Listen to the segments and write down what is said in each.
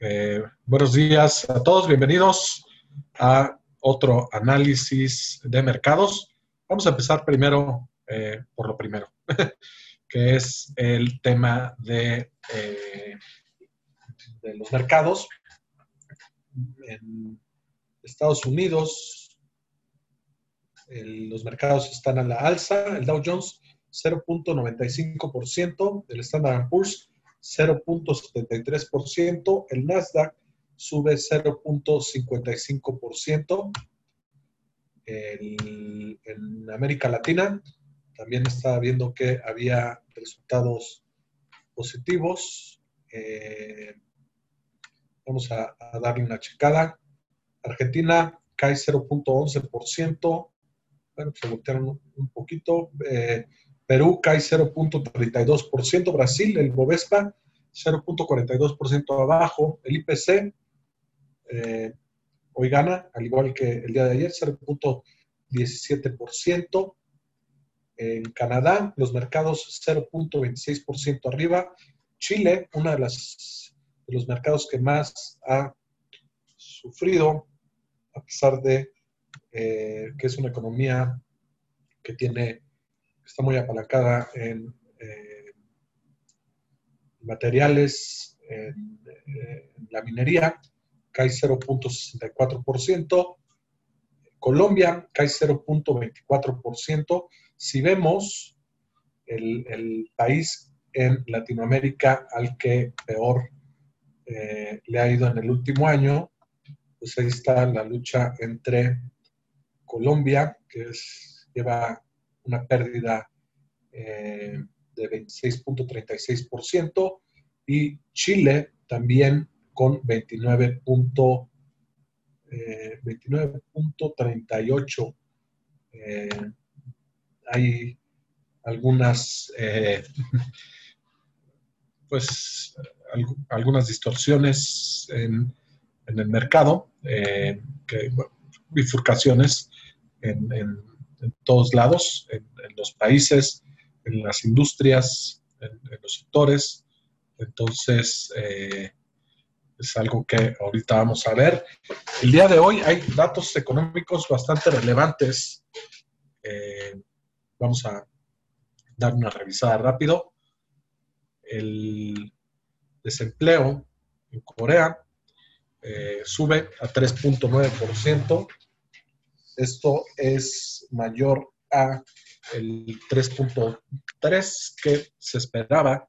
Eh, buenos días a todos, bienvenidos a otro análisis de mercados. Vamos a empezar primero eh, por lo primero, que es el tema de, eh, de los mercados. En Estados Unidos, los mercados están a la alza, el Dow Jones 0.95%, el Standard Poor's 0.73%, el Nasdaq sube 0.55%. En América Latina también estaba viendo que había resultados positivos. Eh, vamos a, darle una checada. Argentina cae 0.11%. Bueno, se voltearon un poquito. Eh, Perú cae 0.32%, Brasil, el Bovespa, 0.42% abajo, el IPC eh, hoy gana, al igual que el día de ayer, 0.17%. En Canadá, los mercados 0.26% arriba. Chile, uno de, las, de los mercados que más ha sufrido, a pesar de eh, que es una economía que tiene está muy apalancada en eh, materiales, en, la minería, cae 0.64%, Colombia cae 0.24%. Si vemos el, país en Latinoamérica al que peor eh, le ha ido en el último año, pues ahí está la lucha entre Colombia, que es, lleva una pérdida eh, de 26.36% y Chile también con 29.38. Eh, eh, hay algunas, pues, algunas distorsiones en, el mercado, que, bifurcaciones en todos lados, en, los países, en las industrias, en, los sectores. Entonces, eh, es algo que ahorita vamos a ver. El día de hoy hay datos económicos bastante relevantes. Eh, vamos a dar una revisada rápido. El desempleo en Corea eh, sube a 3.9%. Esto es mayor a el 3.3 que se esperaba.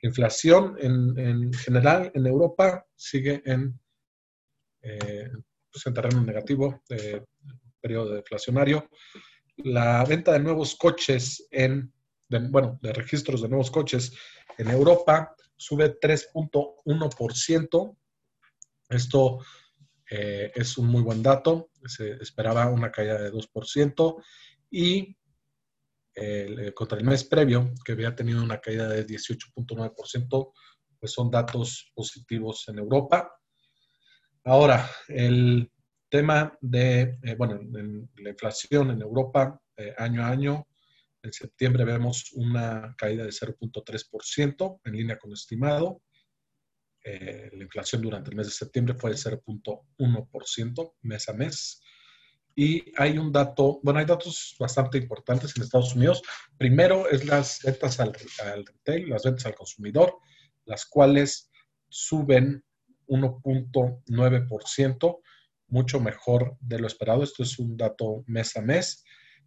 La inflación en, general en Europa sigue en, eh, pues en terreno negativo, eh, periodo deflacionario. La venta de nuevos coches en, bueno, de registros de nuevos coches en Europa sube 3.1%. Esto eh, es un muy buen dato, se esperaba una caída de 2% y eh, contra el mes previo, que había tenido una caída de 18.9%, pues son datos positivos en Europa. Ahora, el tema de, eh, bueno, la inflación en Europa año a año, en septiembre vemos una caída de 0.3% en línea con estimado. Eh, la inflación durante el mes de septiembre fue de 0.1% mes a mes. Y hay un dato, bueno, hay datos bastante importantes en Estados Unidos. Primero es las ventas al, retail, las ventas al consumidor, las cuales suben 1.9%, mucho mejor de lo esperado. Esto es un dato mes a mes.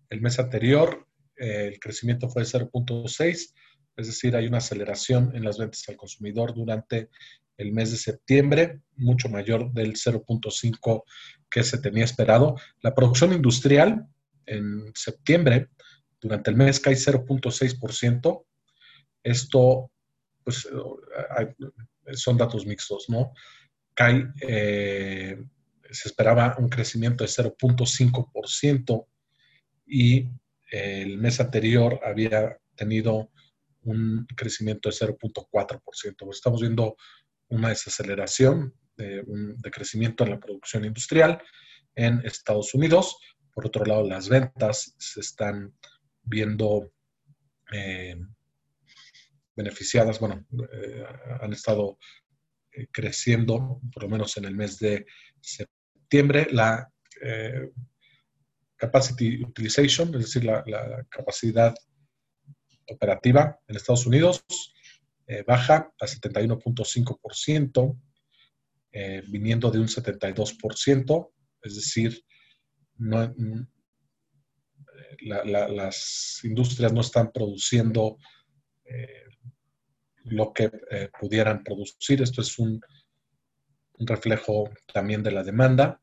El mes anterior eh, el crecimiento fue de 0.6, es decir, hay una aceleración en las ventas al consumidor durante el mes de septiembre, mucho mayor del 0.5 que se tenía esperado. La producción industrial en septiembre, durante el mes, cae 0.6%. Esto, pues, son datos mixtos, ¿no? Cae, eh, se esperaba un crecimiento de 0.5% y el mes anterior había tenido un crecimiento de 0.4%. Estamos viendo una desaceleración de, crecimiento en la producción industrial en Estados Unidos. Por otro lado, las ventas se están viendo eh, beneficiadas, bueno, eh, han estado eh, creciendo, por lo menos en el mes de septiembre, la capacity utilization, es decir, la, capacidad operativa en Estados Unidos, baja a 71.5%, viniendo de un 72%, es decir, no, las industrias no están produciendo eh, lo que eh, pudieran producir. Esto es un, reflejo también de la demanda.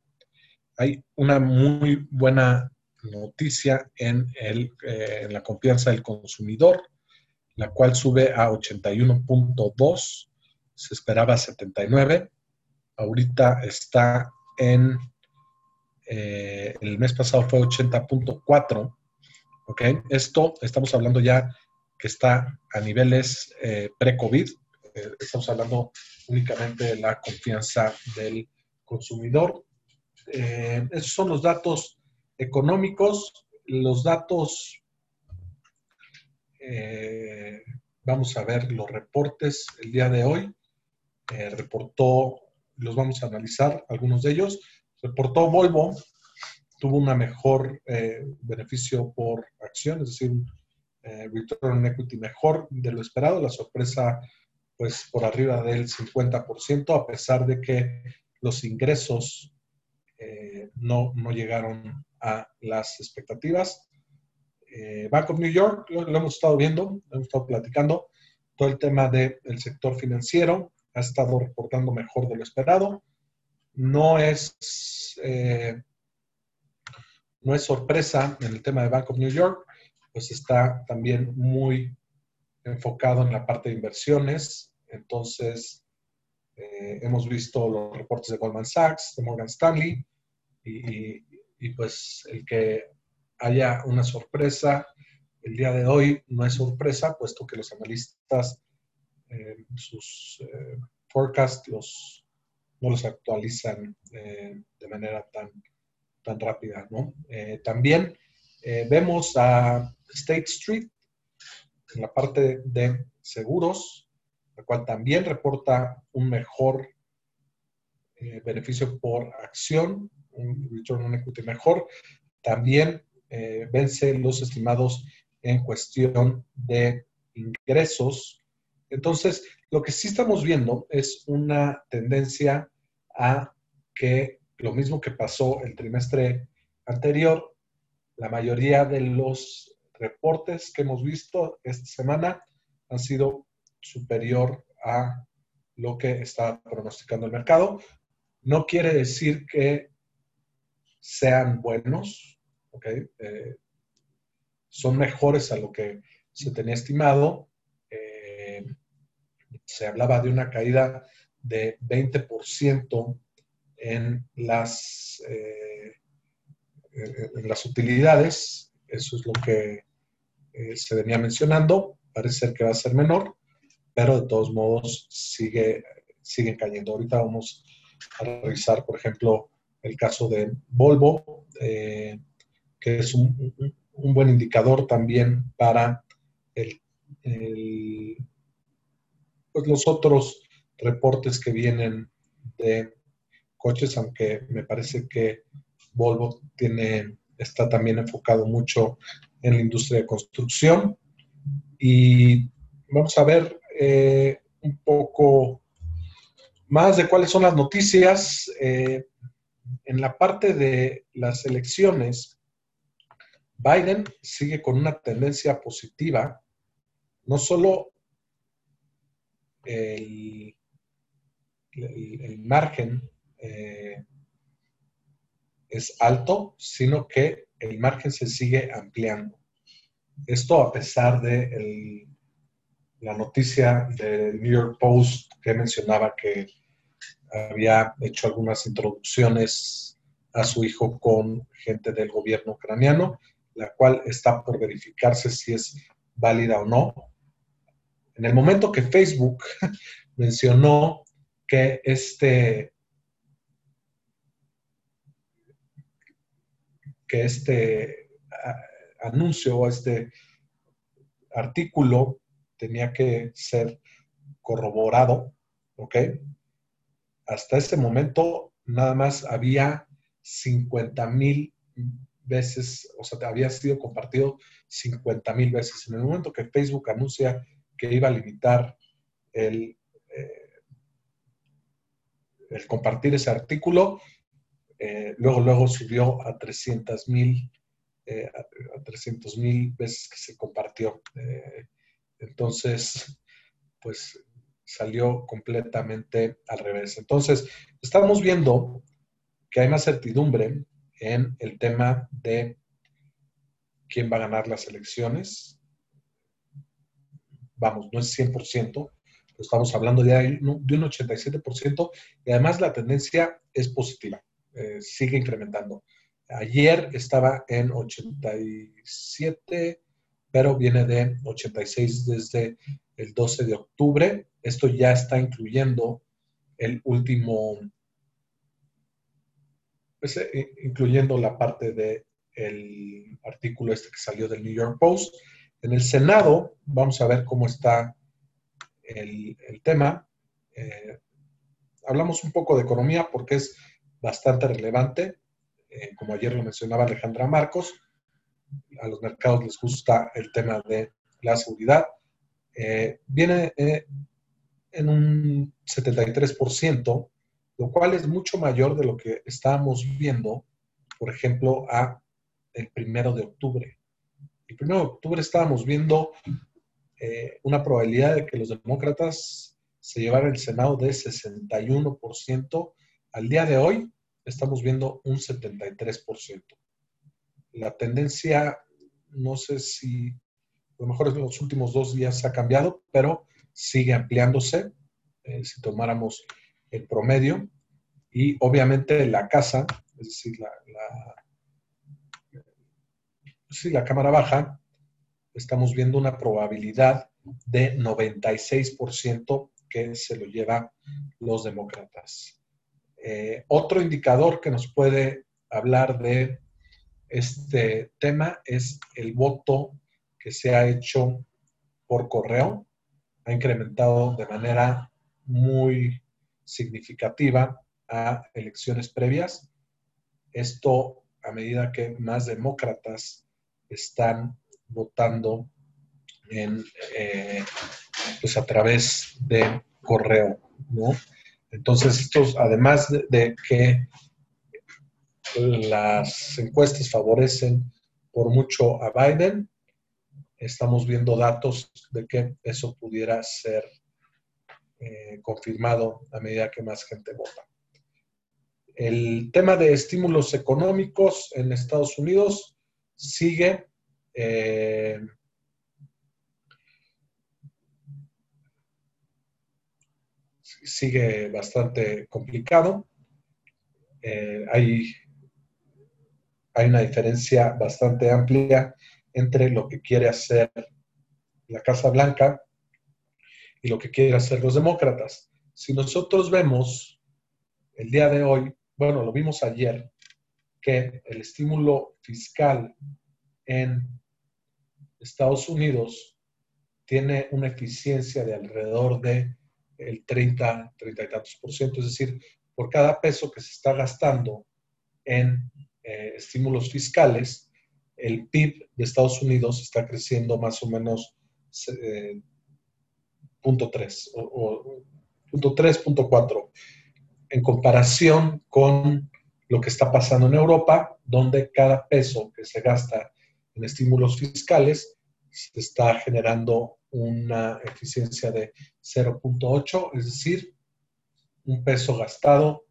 Hay una muy buena noticia en, el, eh, en la confianza del consumidor, la cual sube a 81.2, se esperaba 79, ahorita está en eh, el mes pasado fue 80.4, ¿ok? Esto estamos hablando ya que está a niveles eh, pre-COVID, estamos hablando únicamente de la confianza del consumidor. esos son los datos económicos, los datos, vamos a ver los reportes el día de hoy, reportó, los vamos a analizar, algunos de ellos, Reportó Volvo, tuvo una mejor eh, beneficio por acción, es decir, un eh, return equity mejor de lo esperado. La sorpresa, pues, por arriba del 50%, a pesar de que los ingresos eh, no, no, llegaron a las expectativas. Bank of New York, lo, lo, hemos estado viendo, lo hemos estado platicando, todo el tema del sector financiero ha estado reportando mejor de lo esperado no es, eh, no es sorpresa en el tema de Bank of New York, pues está también muy enfocado en la parte de inversiones. Entonces, eh, hemos visto los reportes de Goldman Sachs, de Morgan Stanley, y, pues el que haya una sorpresa el día de hoy no es sorpresa, puesto que los analistas, eh, sus forecasts los no los actualizan eh, de manera tan, tan rápida. ¿no? Eh, también eh, vemos a State Street en la parte de seguros, la cual también reporta un mejor beneficio por acción, un return on equity mejor. También vence los estimados en cuestión de ingresos. Entonces, lo que sí estamos viendo es una tendencia a que lo mismo que pasó el trimestre anterior, la mayoría de los reportes que hemos visto esta semana han sido superior a lo que está pronosticando el mercado. No quiere decir que sean buenos, eh, son mejores a lo que se tenía estimado. Eh, se hablaba de una caída de 20% en las, eh, en las utilidades. Eso es lo que se venía mencionando. Parece ser que va a ser menor, pero de todos modos sigue, sigue cayendo. Ahorita vamos a revisar, por ejemplo, el caso de Volvo, eh, que es un, un, buen indicador también para el, pues los otros reportes que vienen de coches, aunque me parece que Volvo tiene, está también enfocado mucho en la industria de construcción. Y vamos a ver eh, un poco más de cuáles son las noticias. Eh, en la parte de las elecciones, Biden sigue con una tendencia positiva, no solo el, margen eh, es alto, sino que el margen se sigue ampliando. Esto a pesar de la noticia del New York Post que mencionaba que había hecho algunas introducciones a su hijo con gente del gobierno ucraniano, la cual está por verificarse si es válida o no. En el momento que Facebook mencionó que este, que este anuncio o este artículo tenía que ser corroborado, ¿ok? Hasta ese momento nada más había 50 mil veces, o sea, había sido compartido 50 mil veces. En el momento que Facebook anuncia que iba a limitar el, eh, compartir ese artículo, eh, luego, luego subió a 300 mil eh, a 300 mil veces que se compartió. entonces, pues salió completamente al revés. Entonces, estamos viendo que hay más certidumbre en el tema de quién va a ganar las elecciones. Vamos, no es 100%, estamos hablando de, de un 87% y además la tendencia es positiva, eh, sigue incrementando. Ayer estaba en 87, pero viene de 86 desde el 12 de octubre. Esto ya está incluyendo el último pues, eh, incluyendo la parte del artículo este que salió del New York Post. En el Senado, vamos a ver cómo está el, tema. Eh, hablamos un poco de economía porque es bastante relevante. Eh, como ayer lo mencionaba Alejandra Marcos, a los mercados les gusta el tema de la seguridad. viene en un 73% lo cual es mucho mayor de lo que estábamos viendo, por ejemplo, el primero de octubre. El primero de octubre estábamos viendo eh, una probabilidad de que los demócratas se llevaran el Senado de 61%. Al día de hoy estamos viendo un 73%. La tendencia, no sé si a lo mejor en los últimos dos días ha cambiado, pero sigue ampliándose. Eh, si tomáramos el promedio y obviamente la casa, es decir, la, la cámara baja, estamos viendo una probabilidad de 96% que se lo lleva los demócratas. Eh, otro indicador que nos puede hablar de este tema es el voto que se ha hecho por correo. Ha incrementado de manera muy significativa a elecciones previas. Esto a medida que más demócratas están votando en, eh, pues a través de correo, ¿no? Entonces, estos, además de, que las encuestas favorecen por mucho a Biden, estamos viendo datos de que eso pudiera ser eh, confirmado a medida que más gente vota. El tema de estímulos económicos en Estados Unidos sigue eh, sigue bastante complicado. Eh, hay, hay una diferencia bastante amplia entre lo que quiere hacer la Casa Blanca y lo que quieren hacer los demócratas. Si nosotros vemos el día de hoy, bueno, lo vimos ayer, que el estímulo fiscal en Estados Unidos tiene una eficiencia de alrededor de el 30, 30 y tantos por ciento, es decir, por cada peso que se está gastando en eh, estímulos fiscales, el PIB de Estados Unidos está creciendo más o menos eh, punto 3 o, punto 3, punto 4, en comparación con lo que está pasando en Europa, donde cada peso que se gasta en estímulos fiscales está generando una eficiencia de 0.8, es decir, un peso gastado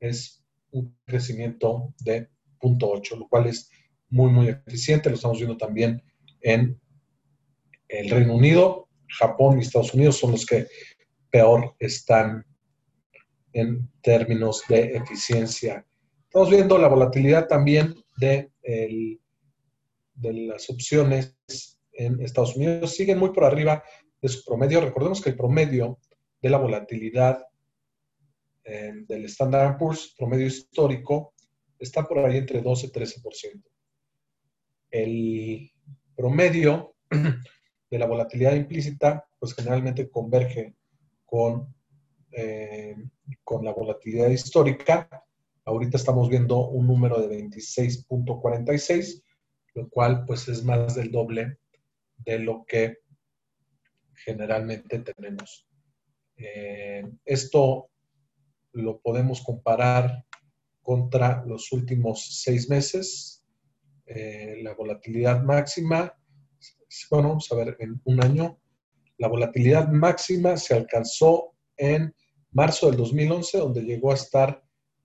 es un crecimiento de 0.8, lo cual es muy, muy eficiente. Lo estamos viendo también en el Reino Unido, Japón y Estados Unidos son los que peor están en términos de eficiencia. Estamos viendo la volatilidad también de, las opciones en Estados Unidos. Siguen muy por arriba de su promedio. Recordemos que el promedio de la volatilidad eh, del Standard Poor's, promedio histórico, está por ahí entre 12 y 13%. El promedio de la volatilidad implícita, pues generalmente converge con, eh, con la volatilidad histórica. Ahorita estamos viendo un número de 26.46, lo cual pues es más del doble de lo que generalmente tenemos. Eh, esto lo podemos comparar contra los últimos seis meses. Eh, la volatilidad máxima, bueno, vamos a ver, en un año, la volatilidad máxima se alcanzó en marzo del 2011, donde llegó a estar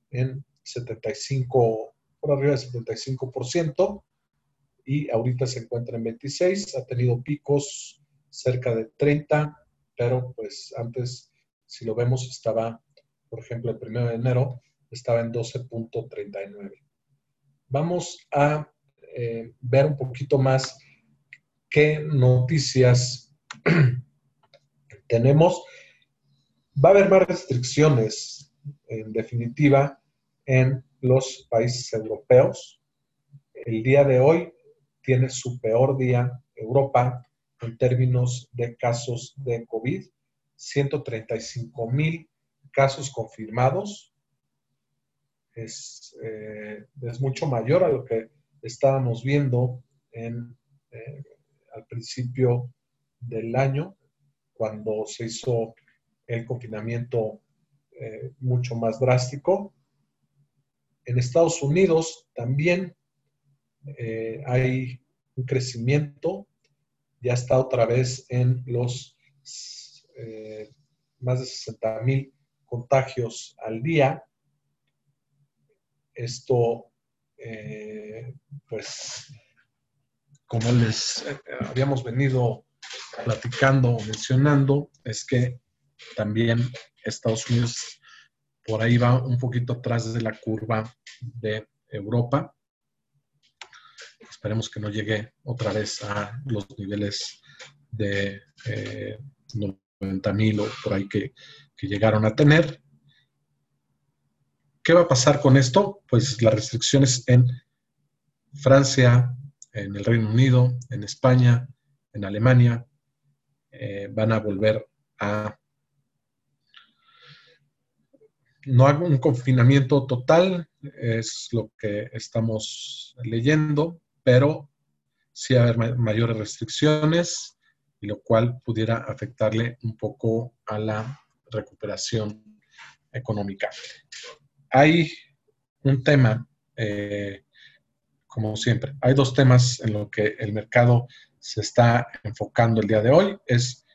en 75, por arriba del 75%, y ahorita se encuentra en 26, ha tenido picos cerca de 30, pero pues antes, si lo vemos, estaba, por ejemplo, el 1 de enero, estaba en 12.39. Vamos a eh, ver un poquito más qué noticias tenemos. Va a haber más restricciones, en definitiva, en los países europeos. El día de hoy tiene su peor día Europa en términos de casos de COVID. 135 mil casos confirmados. Es, eh, es, mucho mayor a lo que estábamos viendo en, eh, al principio del año, cuando se hizo el confinamiento eh, mucho más drástico. En Estados Unidos también hay un crecimiento ya está otra vez en los eh, más de 60 mil contagios al día. Esto, eh, pues, como les eh, habíamos venido platicando o mencionando, es que también Estados Unidos por ahí va un poquito atrás de la curva de Europa. Esperemos que no llegue otra vez a los niveles de eh, 90 mil o por ahí que, llegaron a tener. ¿Qué va a pasar con esto? Pues las restricciones en Francia, en el Reino Unido, en España, en Alemania, eh, van a volver a no hago un confinamiento total, es lo que estamos leyendo, pero sí haber mayores restricciones, y lo cual pudiera afectarle un poco a la recuperación económica. Hay un tema, eh, como siempre, hay dos temas en lo que el mercado se está enfocando el día de hoy. Es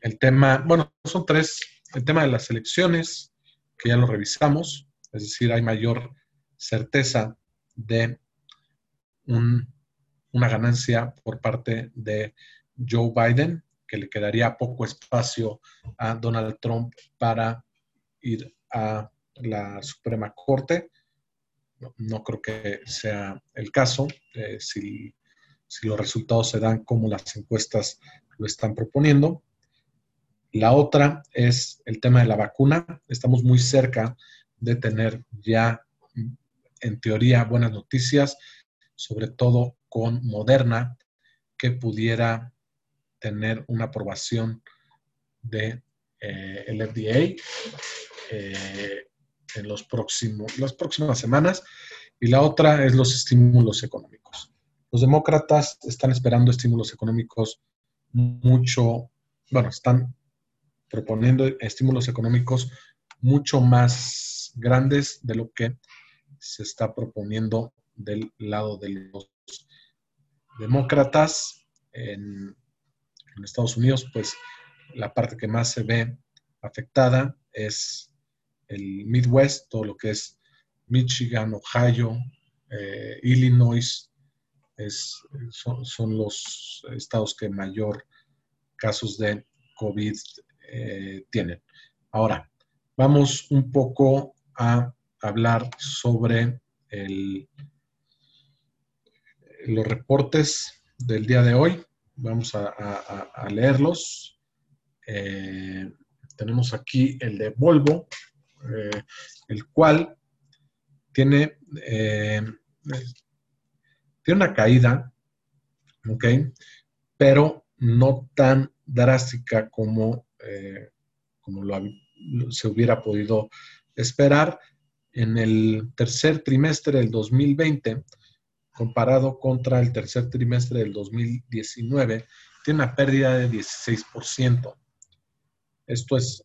el tema, bueno, son tres, el tema de las elecciones, que ya lo revisamos, es decir, hay mayor certeza de una ganancia por parte de Joe Biden, que le quedaría poco espacio a Donald Trump para ir a la Suprema Corte. No, creo que sea el caso. Eh, si, si los resultados se dan como las encuestas lo están proponiendo. La otra es el tema de la vacuna. Estamos muy cerca de tener ya, en teoría, buenas noticias sobre todo con Moderna, que pudiera tener una aprobación de eh, FDA eh, en los próximos, las próximas semanas. Y la otra es los estímulos económicos. Los demócratas están esperando estímulos económicos mucho, bueno, están proponiendo estímulos económicos mucho más grandes de lo que se está proponiendo del lado de los demócratas en, Estados Unidos, pues la parte que más se ve afectada es el Midwest, todo lo que es Michigan, Ohio, eh, Illinois, son, los estados que mayor casos de COVID eh, tienen. Ahora, vamos un poco a hablar sobre los reportes del día de hoy. Vamos a, leerlos. Eh, tenemos aquí el de Volvo, eh, el cual tiene, eh, tiene una caída, ¿ok? Pero no tan drástica como, como lo, se hubiera podido esperar en el tercer trimestre del 2020, comparado contra el tercer trimestre del 2019, tiene una pérdida de 16%. Esto es,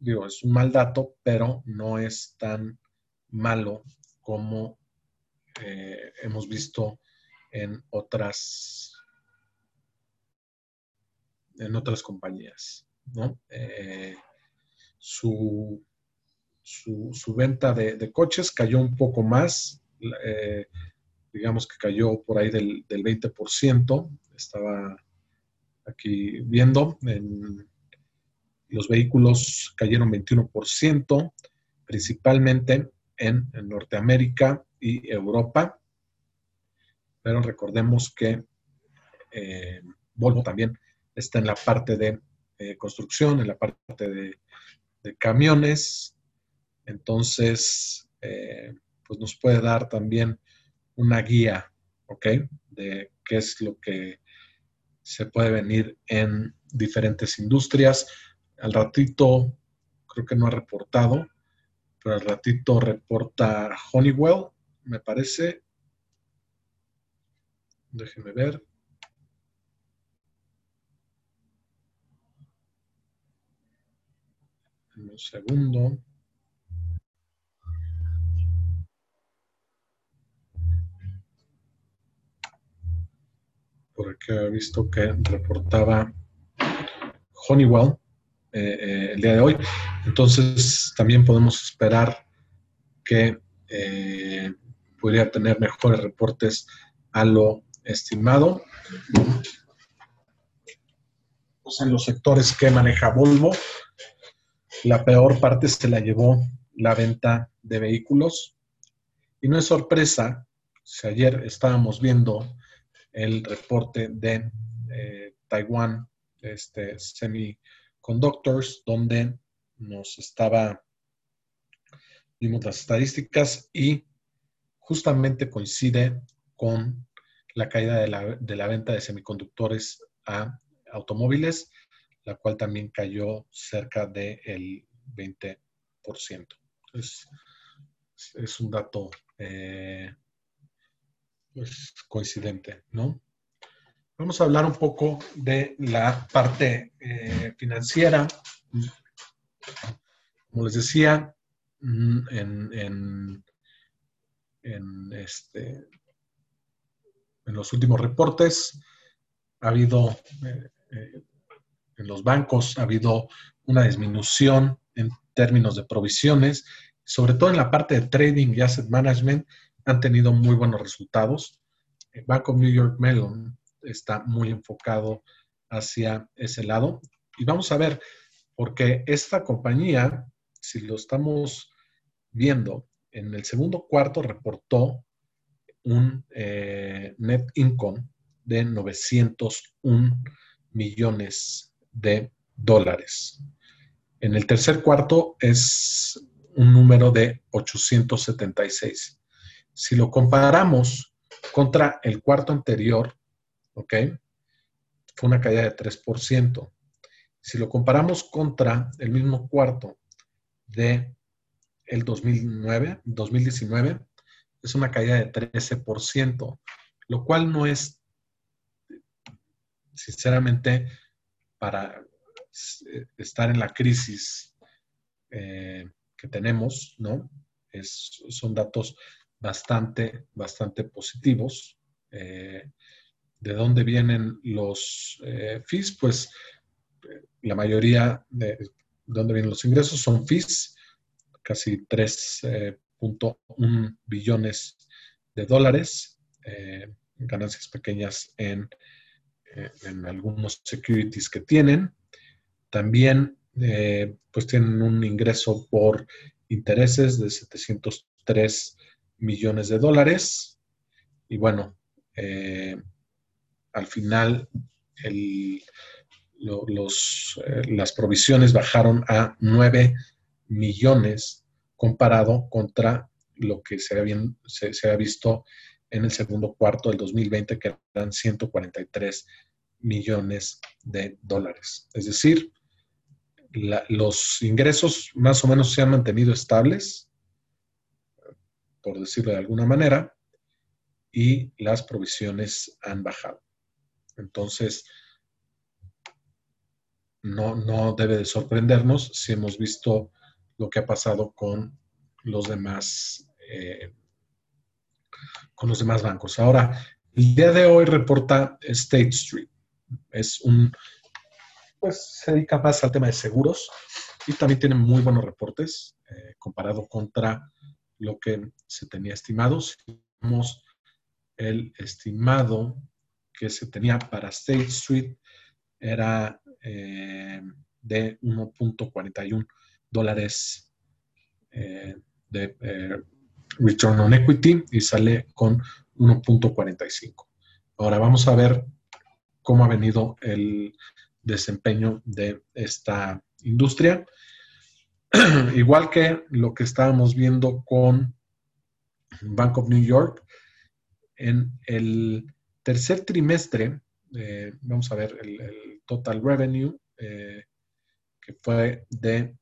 digo, es un mal dato, pero no es tan malo como eh, hemos visto en otras en otras compañías. Eh, su, su, venta de, coches cayó un poco más, eh, digamos que cayó por ahí del, del 20%, estaba aquí viendo, en, los vehículos cayeron 21%, principalmente en, Norteamérica y Europa, pero recordemos que eh, Volvo también está en la parte de eh, construcción, en la parte de, camiones. Entonces, eh, pues nos puede dar también una guía, ¿ok? De qué es lo que se puede venir en diferentes industrias. Al ratito, creo que no ha reportado, pero al ratito reporta Honeywell, me parece. Déjenme ver. un segundo. Por aquí he visto que reportaba Honeywell eh, eh, el día de hoy. Entonces también podemos esperar que eh, podría tener mejores reportes a lo estimado. Pues en los sectores que maneja Volvo, la peor parte se la llevó la venta de vehículos. Y no es sorpresa, si ayer estábamos viendo el reporte de eh, Taiwan, este Semiconductors, donde nos estaba, vimos las estadísticas y justamente coincide con la caída de la, de la venta de semiconductores a automóviles la cual también cayó cerca del 20%. Es, es un dato eh, pues, coincidente, ¿no? Vamos a hablar un poco de la parte eh, financiera. Como les decía, mm, este, en los últimos reportes ha habido eh, en los bancos ha habido una disminución en términos de provisiones, sobre todo en la parte de trading y asset management han tenido muy buenos resultados. El Bank of New York Mellon está muy enfocado hacia ese lado. Y vamos a ver, porque esta compañía, si lo estamos viendo, en el segundo cuarto reportó un eh, net income de 901 millones de dólares. En el tercer cuarto es un número de 876. Si lo comparamos contra el cuarto anterior, ¿ok? Fue una caída de 3%. Si lo comparamos contra el mismo cuarto de el 2009, 2019, es una caída de 13%, lo cual no es, sinceramente, para estar en la crisis eh, que tenemos, ¿no? Es, son datos bastante, bastante positivos. Eh, ¿De dónde vienen los fees? Pues la mayoría de, de, dónde vienen los ingresos son fees, casi 3.1 billones de dólares, ganancias pequeñas en eh, en algunos securities que tienen. También eh, pues tienen un ingreso por intereses de 703 millones de dólares. Y bueno, eh, al final los, las provisiones bajaron a 9 millones comparado contra lo que se había visto en el segundo cuarto del 2020, que eran 143 millones de dólares. Es decir, los ingresos más o menos se han mantenido estables, por decirlo de alguna manera, y las provisiones han bajado. Entonces, no, no debe de sorprendernos si hemos visto lo que ha pasado con los demás, eh, con los demás bancos. Ahora, el día de hoy reporta State Street. Es un, pues se dedica más al tema de seguros y también tiene muy buenos reportes eh, comparado contra lo que se tenía estimado. Si vemos el estimado que se tenía para State Street era eh, de 1.41 dólares eh, de eh, return on equity y sale con 1.45. Ahora vamos a ver cómo ha venido el desempeño de esta industria. Igual que lo que estábamos viendo con Bank of New York, en el tercer trimestre, eh, vamos a ver el, total revenue, eh, que fue de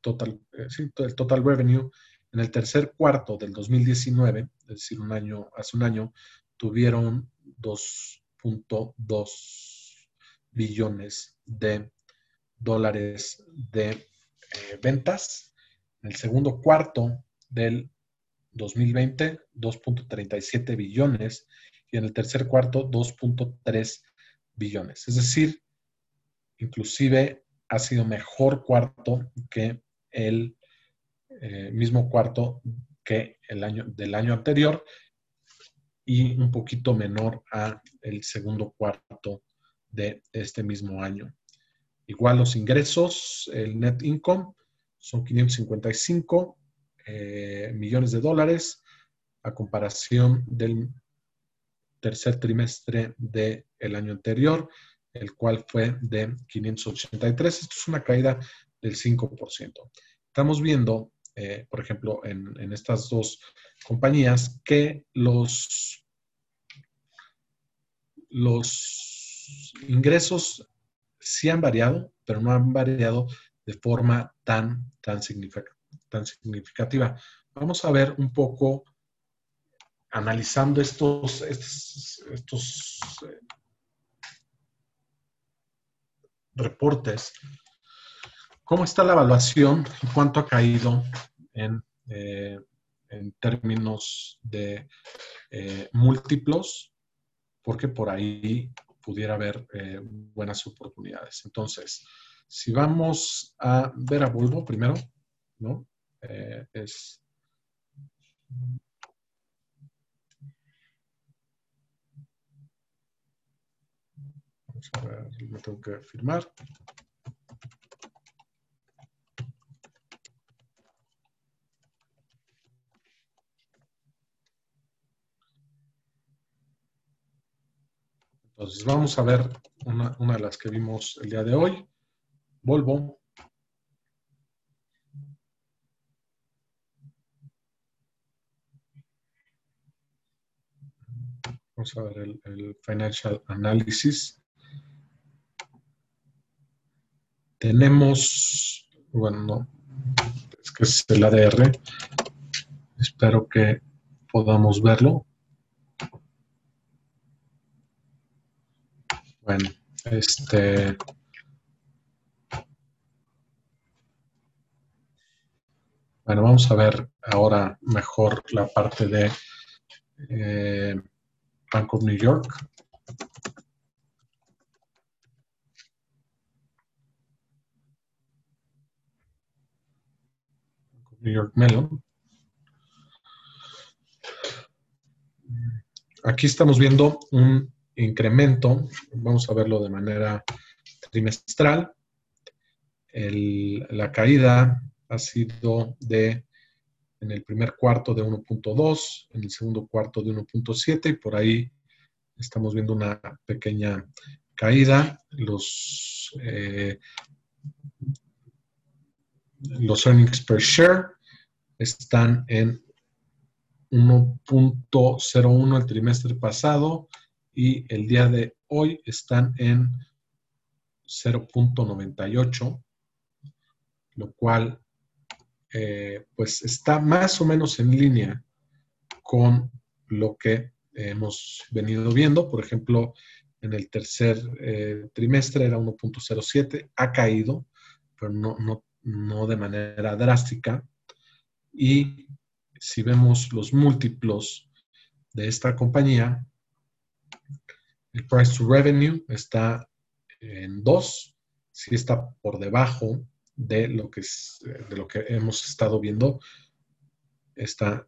total, eh, el total revenue en el tercer cuarto del 2019, es decir, un año, hace un año, tuvieron 2.2 billones de dólares de ventas. En el segundo cuarto del 2020, 2.37 billones y en el tercer cuarto 2.3 billones. Es decir, inclusive ha sido mejor cuarto que el eh, mismo cuarto que el año del año anterior y un poquito menor a el segundo cuarto de este mismo año. Igual los ingresos, el net income son 555 eh, millones de dólares a comparación del tercer trimestre del año anterior, el cual fue de 583. Esto es una caída del 5%. Estamos viendo, eh, por ejemplo, en, estas dos compañías que los, los ingresos sí han variado, pero no han variado de forma tan, tan significativa. Vamos a ver un poco analizando estos, estos, eh, reportes, ¿cómo está la evaluación y cuánto ha caído en, eh, términos de eh, múltiplos? Porque por ahí pudiera haber buenas oportunidades. Entonces, si vamos a ver a Volvo primero, ¿no? es a ver, lo tengo que firmar. Entonces vamos a ver una, una, de las que vimos el día de hoy. Volvo. Vamos a ver el Financial Analysis. Tenemos, bueno, es que es el ADR. Espero que podamos verlo. Bueno, este... Bueno, vamos a ver ahora mejor la parte de eh, Bank of New York. New York Mellon. Aquí estamos viendo un incremento, vamos a verlo de manera trimestral. la caída ha sido de, en el primer cuarto de 1.2, en el segundo cuarto de 1.7 y por ahí estamos viendo una pequeña caída. Los, eh, los earnings per share están en 1.01 el trimestre pasado y el día de hoy están en 0.98. lo cual eh, pues está más o menos en línea con lo que hemos venido viendo. Por ejemplo, en el tercer eh, trimestre era 1.07, ha caído, pero no, no, no de manera drástica. Y si vemos los múltiplos de esta compañía, el price to revenue está en 2, si está por debajo de lo que, es, de lo que hemos estado viendo. Está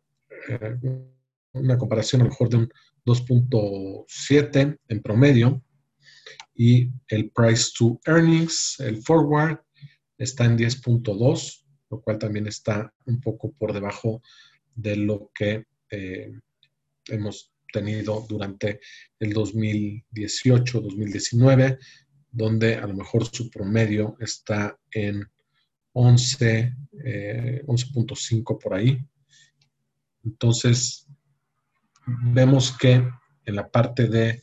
eh, una comparación a lo mejor de un 2.7 en promedio y el price to earnings, el forward, está en 10.2, lo cual también está un poco por debajo de lo que eh, hemos tenido durante el 2018-2019, donde a lo mejor su promedio está en 11, 11.5 eh, por ahí. Entonces, vemos que en la parte de,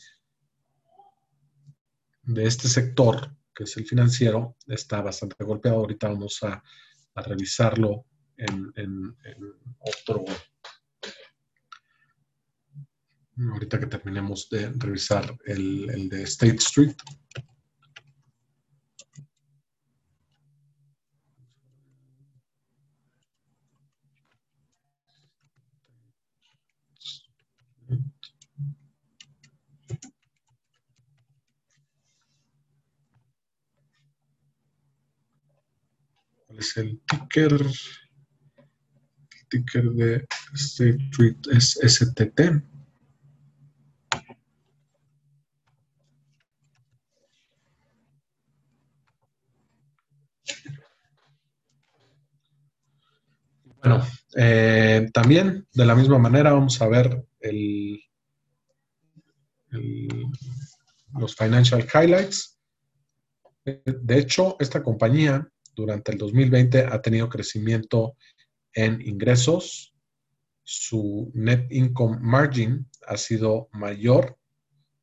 de este sector, que es el financiero, está bastante golpeado. Ahorita vamos a, revisarlo en, otro. Ahorita que terminemos de revisar el de State Street. Es el ticker? El ticker de State Street es STT. Bueno, eh, también de la misma manera vamos a ver el, los financial highlights. De hecho, esta compañía durante el 2020 ha tenido crecimiento en ingresos. Su net income margin ha sido mayor.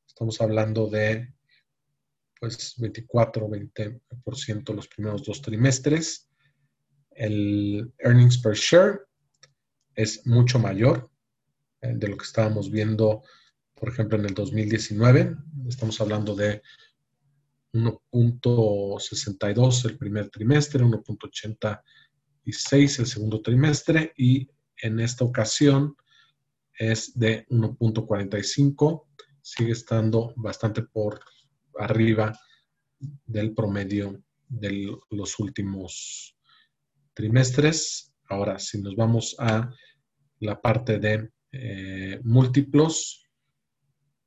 Estamos hablando de pues 24, 20% los primeros dos trimestres. El earnings per share es mucho mayor eh, de lo que estábamos viendo, por ejemplo, en el 2019. Estamos hablando de 1.62 el primer trimestre, 1.86 el segundo trimestre y en esta ocasión es de 1.45, sigue estando bastante por arriba del promedio de los últimos trimestres. Ahora, si nos vamos a la parte de eh, múltiplos,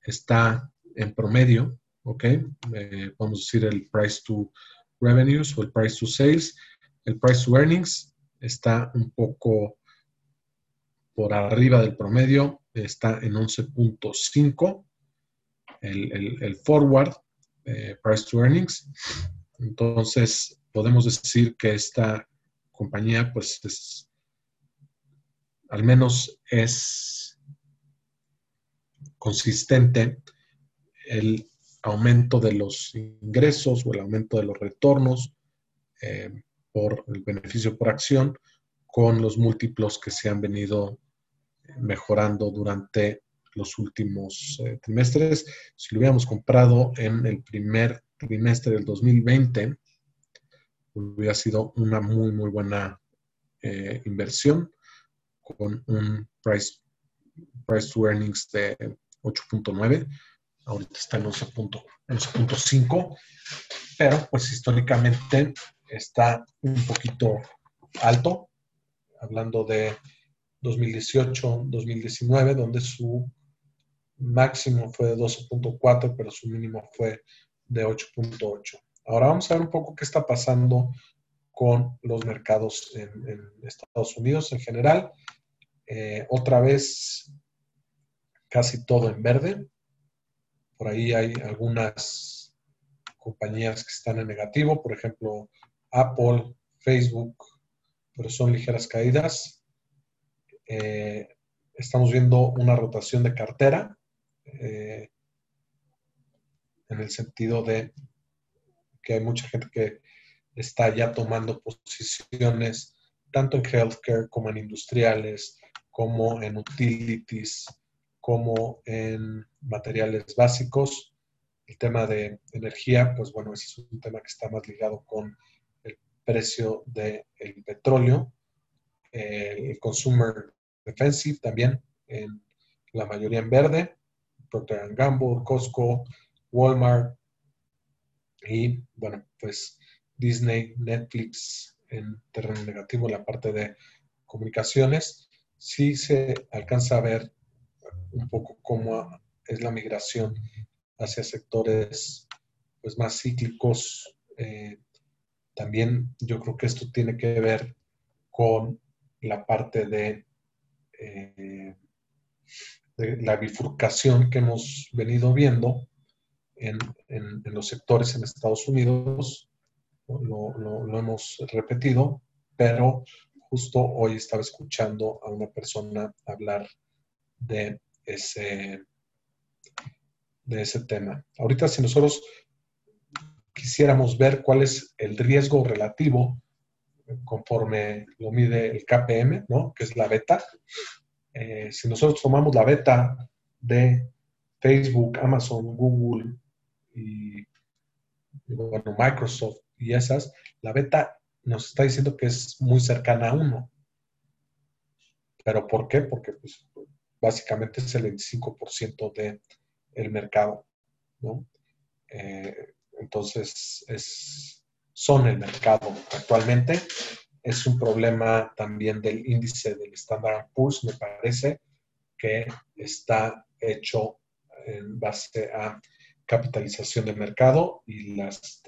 está en promedio ¿ok? Eh, a decir el price to revenues o el price to sales. El price to earnings está un poco por arriba del promedio, está en 11.5. El, forward, eh, price to earnings. Entonces, podemos decir que esta compañía, pues, es, al menos es consistente el aumento de los ingresos o el aumento de los retornos eh, por el beneficio por acción con los múltiplos que se han venido mejorando durante los últimos eh, trimestres. Si lo hubiéramos comprado en el primer trimestre del 2020, hubiera sido una muy, muy buena eh, inversión con un price, price to earnings de 8.9 ahorita está en 11.5, pero pues históricamente está un poquito alto, hablando de 2018-2019, donde su máximo fue de 12.4, pero su mínimo fue de 8.8. Ahora vamos a ver un poco qué está pasando con los mercados en, Estados Unidos en general. Eh, otra vez, casi todo en verde. Por ahí hay algunas compañías que están en negativo, por ejemplo, Apple, Facebook, pero son ligeras caídas. Eh, estamos viendo una rotación de cartera eh, en el sentido de que hay mucha gente que está ya tomando posiciones tanto en healthcare como en industriales, como en utilities, como en materiales básicos. El tema de energía, pues bueno, ese es un tema que está más ligado con el precio del petróleo, el consumer defensive también, en la mayoría en verde, Procter Gamble, Costco, Walmart y bueno, pues Disney, Netflix en terreno negativo, la parte de comunicaciones, sí se alcanza a ver un poco cómo es la migración hacia sectores pues, más cíclicos. Eh, también yo creo que esto tiene que ver con la parte de, eh, la bifurcación que hemos venido viendo en, los sectores en Estados Unidos. Lo hemos repetido, pero justo hoy estaba escuchando a una persona hablar de ese, de ese tema. Ahorita si nosotros quisiéramos ver cuál es el riesgo relativo conforme lo mide el KPM, ¿no? que es la beta. Eh, si nosotros tomamos la beta de Facebook, Amazon, Google y, bueno, Microsoft y esas, la beta nos está diciendo que es muy cercana a uno. ¿Pero por qué? Porque pues, básicamente es el 25% del el mercado. ¿no? Eh, entonces, es, son el mercado actualmente. Es un problema también del índice del Standard Poor's, me parece, que está hecho en base a capitalización de mercado y las,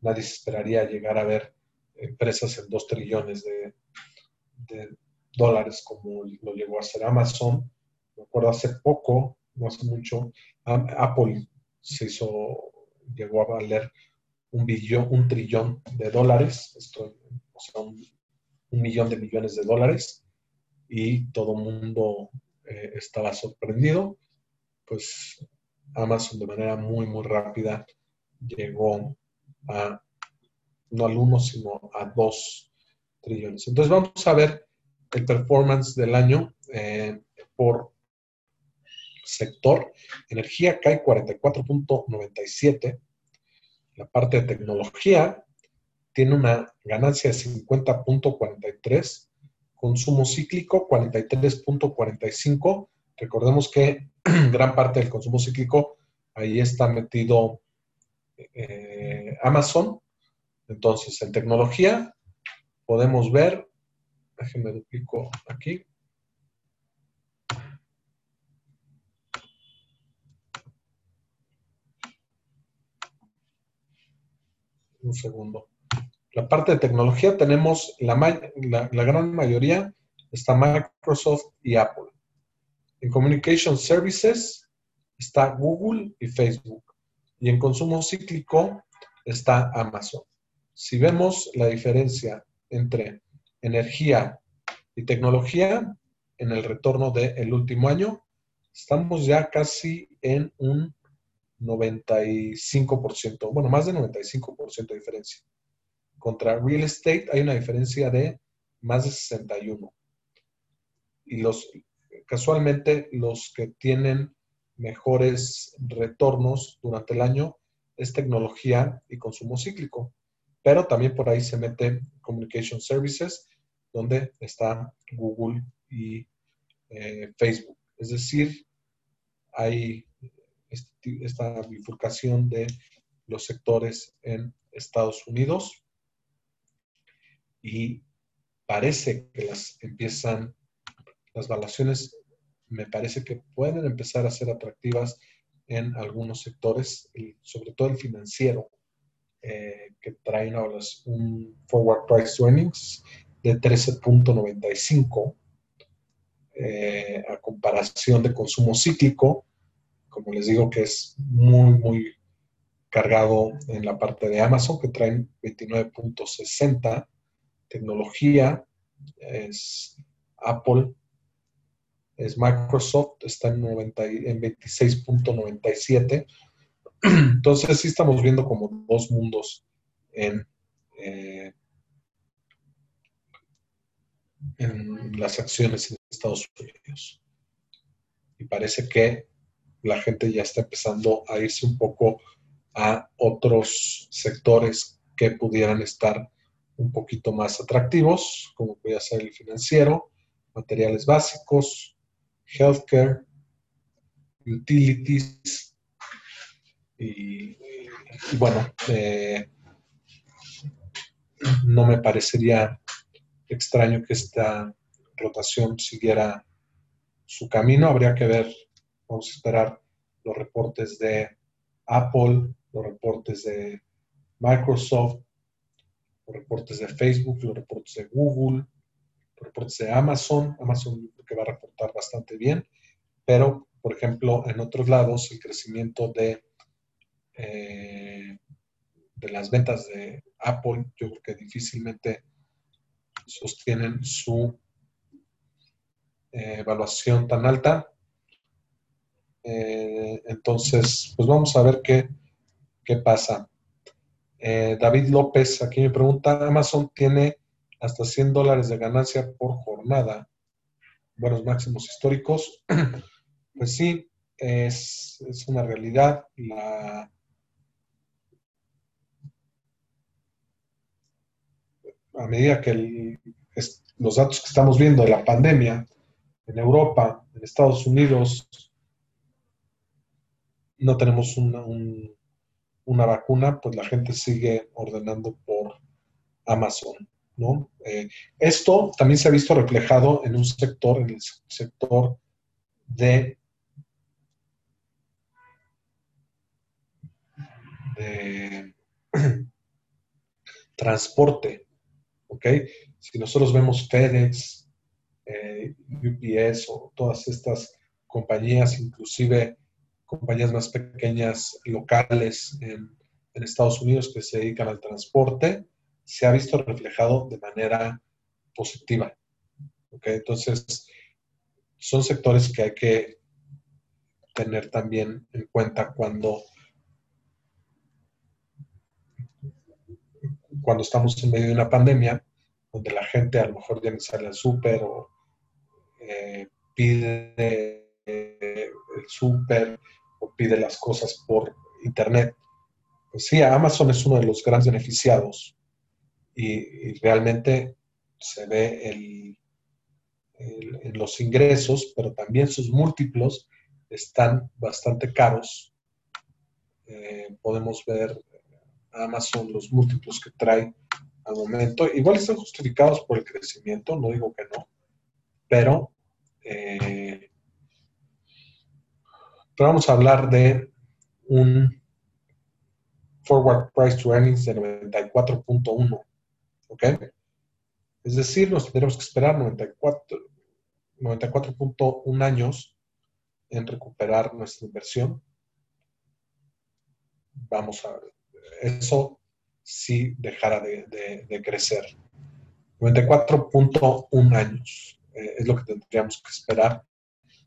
nadie se esperaría llegar a ver empresas en 2 trillones de, dólares como lo llegó a hacer Amazon. Me acuerdo hace poco, no hace mucho, Apple se hizo, llegó a valer un billón, un trillón de dólares, esto, o sea, un, millón de millones de dólares, y todo el mundo eh, estaba sorprendido. Pues Amazon de manera muy, muy rápida llegó a, no al uno, sino a dos trillones. Entonces vamos a ver el performance del año eh, por sector. Energía cae 44.97. La parte de tecnología tiene una ganancia de 50.43. Consumo cíclico 43.45. Recordemos que gran parte del consumo cíclico ahí está metido eh, Amazon. Entonces, en tecnología podemos ver Déjenme duplico aquí. Un segundo. La parte de tecnología tenemos la, la, gran mayoría está Microsoft y Apple. En Communication Services está Google y Facebook. Y en consumo cíclico está Amazon. Si vemos la diferencia entre energía y tecnología en el retorno del último año. Estamos ya casi en un 95%, bueno, más de 95% de diferencia. Contra real estate hay una diferencia de más de 61. Y los, casualmente, los que tienen mejores retornos durante el año es tecnología y consumo cíclico. Pero también por ahí se mete communication services donde está Google y eh, Facebook. Es decir, hay este esta bifurcación de los sectores en Estados Unidos y parece que las empiezan, las valuaciones me parece que pueden empezar a ser atractivas en algunos sectores, sobre todo el financiero, eh, que trae un forward price earnings de 13.95 eh, a comparación de consumo cíclico, como les digo que es muy, muy cargado en la parte de Amazon, que traen 29.60, tecnología es Apple, es Microsoft, está en, en 26.97. Entonces sí estamos viendo como dos mundos en eh, en las acciones en Estados Unidos. Y parece que la gente ya está empezando a irse un poco a otros sectores que pudieran estar un poquito más atractivos, como puede ser el financiero, materiales básicos, healthcare, utilities y, bueno, eh, no me parecería extraño que esta rotación siguiera su camino. Habría que ver, vamos a esperar los reportes de Apple, los reportes de Microsoft, los reportes de Facebook, los reportes de Google, los reportes de Amazon. Amazon que va a reportar bastante bien, pero, por ejemplo, en otros lados, el crecimiento de, eh, de las ventas de Apple, yo creo que difícilmente sostienen su eh, evaluación tan alta. Eh, entonces, pues vamos a ver qué, qué pasa. Eh, David López aquí me pregunta, Amazon tiene hasta 100 dólares de ganancia por jornada, buenos máximos históricos. pues sí, es, una realidad. A medida que los datos que estamos viendo de la pandemia en Europa, en Estados Unidos, no tenemos una, un, una vacuna, pues la gente sigue ordenando por Amazon, ¿no? Eh, esto también se ha visto reflejado en un sector, en el sector de, transporte, ¿ok? Si nosotros vemos FedEx, eh, UPS o todas estas compañías, inclusive compañías más pequeñas locales en, Estados Unidos que se dedican al transporte, se ha visto reflejado de manera positiva. Entonces, son sectores que hay que tener también en cuenta cuando, cuando estamos en medio de una pandemia, donde la gente a lo mejor ya no sale al súper o eh, pide eh, el súper pide las cosas por Internet. Pues sí, Amazon es uno de los grandes beneficiados y, realmente se ve en los ingresos, pero también sus múltiplos están bastante caros. Eh, podemos ver Amazon los múltiplos que trae al momento. Igual están justificados por el crecimiento, no digo que no, pero eh, pero vamos a hablar de un forward price to earnings de 94.1. ¿Ok? Es decir, nos tendremos que esperar 94.1 años en recuperar nuestra inversión. Vamos a ver. Eso sí dejara de, crecer. 94.1 años eh, es lo que tendríamos que esperar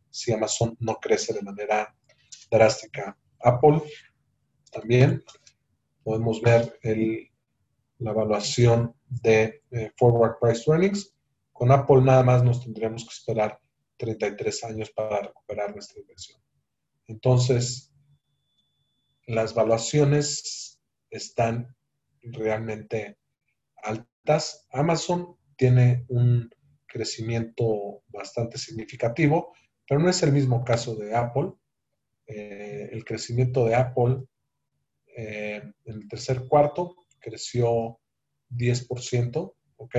si Amazon no crece de manera drástica. Apple también podemos ver la evaluación de eh, Forward Price Earnings. Con Apple nada más nos tendríamos que esperar 33 años para recuperar nuestra inversión. Entonces, las valuaciones están realmente altas. Amazon tiene un crecimiento bastante significativo, pero no es el mismo caso de Apple. Eh, el crecimiento de Apple eh, en el tercer cuarto creció 10%, ¿ok?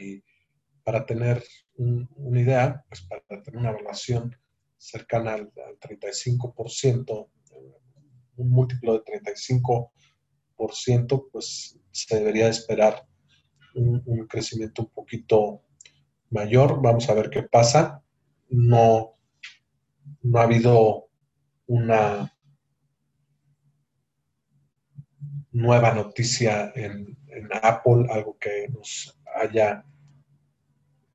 Y para tener una idea, pues para tener una evaluación cercana al, 35%, un múltiplo de 35%, pues se debería esperar un, crecimiento un poquito mayor. Vamos a ver qué pasa no, no ha habido una nueva noticia en, Apple, algo que nos haya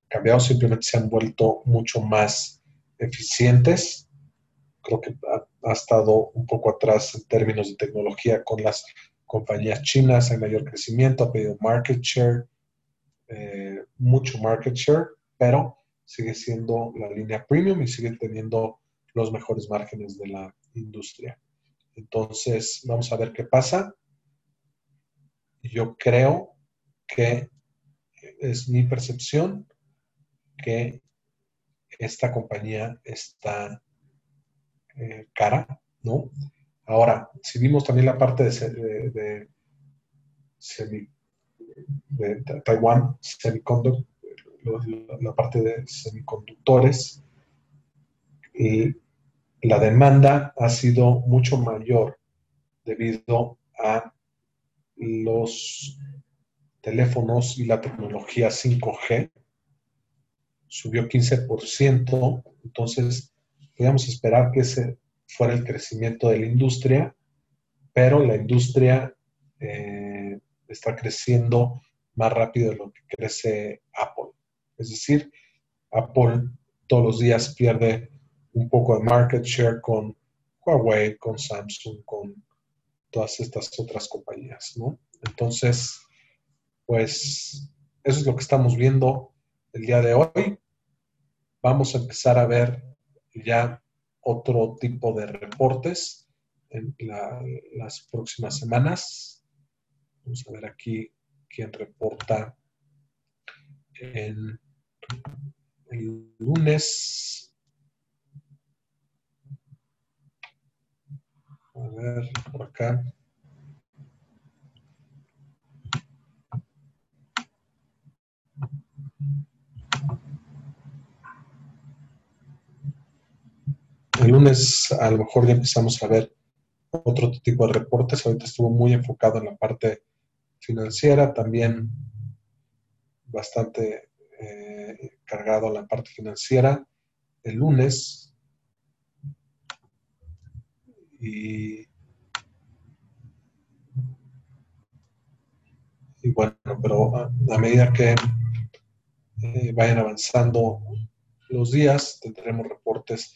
cambiado, simplemente se han vuelto mucho más eficientes. Creo que ha, estado un poco atrás en términos de tecnología con las compañías chinas en mayor crecimiento, ha pedido market share, eh, mucho market share, pero sigue siendo la línea premium y sigue teniendo los mejores márgenes de la industria. Entonces, vamos a ver qué pasa. Yo creo que es mi percepción que esta compañía está eh, cara, ¿no? Ahora, si vimos también la parte de, de, de, Taiwán, la parte de semiconductores, la demanda ha sido mucho mayor debido a los teléfonos y la tecnología 5G. Subió 15%, entonces podíamos esperar que ese fuera el crecimiento de la industria, pero la industria eh, está creciendo más rápido de lo que crece Apple. Es decir, Apple todos los días pierde un poco de market share con Huawei, con Samsung, con todas estas otras compañías, ¿no? Entonces, pues eso es lo que estamos viendo el día de hoy. Vamos a empezar a ver ya otro tipo de reportes en las próximas semanas. Vamos a ver aquí quién reporta en el lunes. A ver, por acá. El lunes a lo mejor ya empezamos a ver otro tipo de reportes. Ahorita estuvo muy enfocado en la parte financiera, también bastante eh, cargado en la parte financiera. El lunes y, bueno, pero a, medida que eh, vayan avanzando los días, tendremos reportes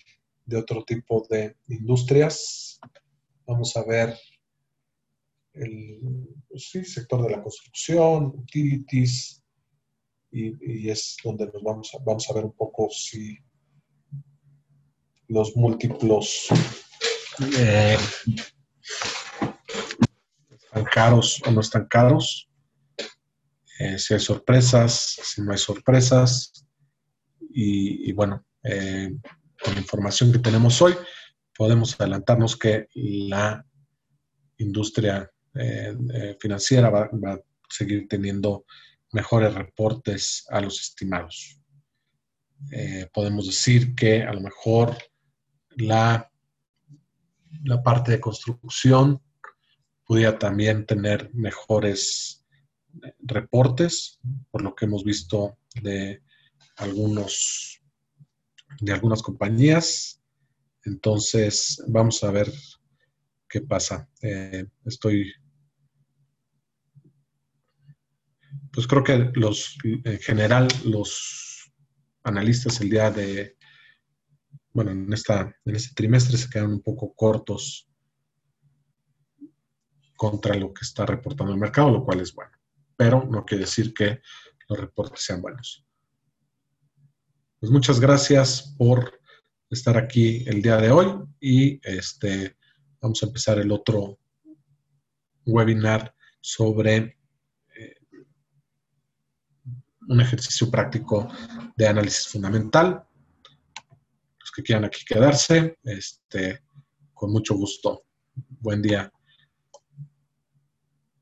de otro tipo de industrias. Vamos a ver el pues sector de la construcción, utilities, y, es donde nos vamos a, vamos a ver un poco si los múltiplos eh, están caros o no están caros, eh, si hay sorpresas, si no hay sorpresas, y, bueno, eh, con la información que tenemos hoy, podemos adelantarnos que la industria eh, eh, financiera va, a seguir teniendo mejores reportes a los estimados. Eh, podemos decir que a lo mejor la, la parte de construcción pudiera también tener mejores reportes, por lo que hemos visto de algunos de algunas compañías. Entonces, vamos a ver qué pasa. Eh, estoy, pues creo que los, en general, los analistas el día de, bueno, en, esta, en este trimestre se quedan un poco cortos contra lo que está reportando el mercado, lo cual es bueno. Pero no quiere decir que los reportes sean buenos. Pues muchas gracias por estar aquí el día de hoy y este, vamos a empezar el otro webinar sobre eh, un ejercicio práctico de análisis fundamental. Los que quieran aquí quedarse, este, con mucho gusto. Buen día.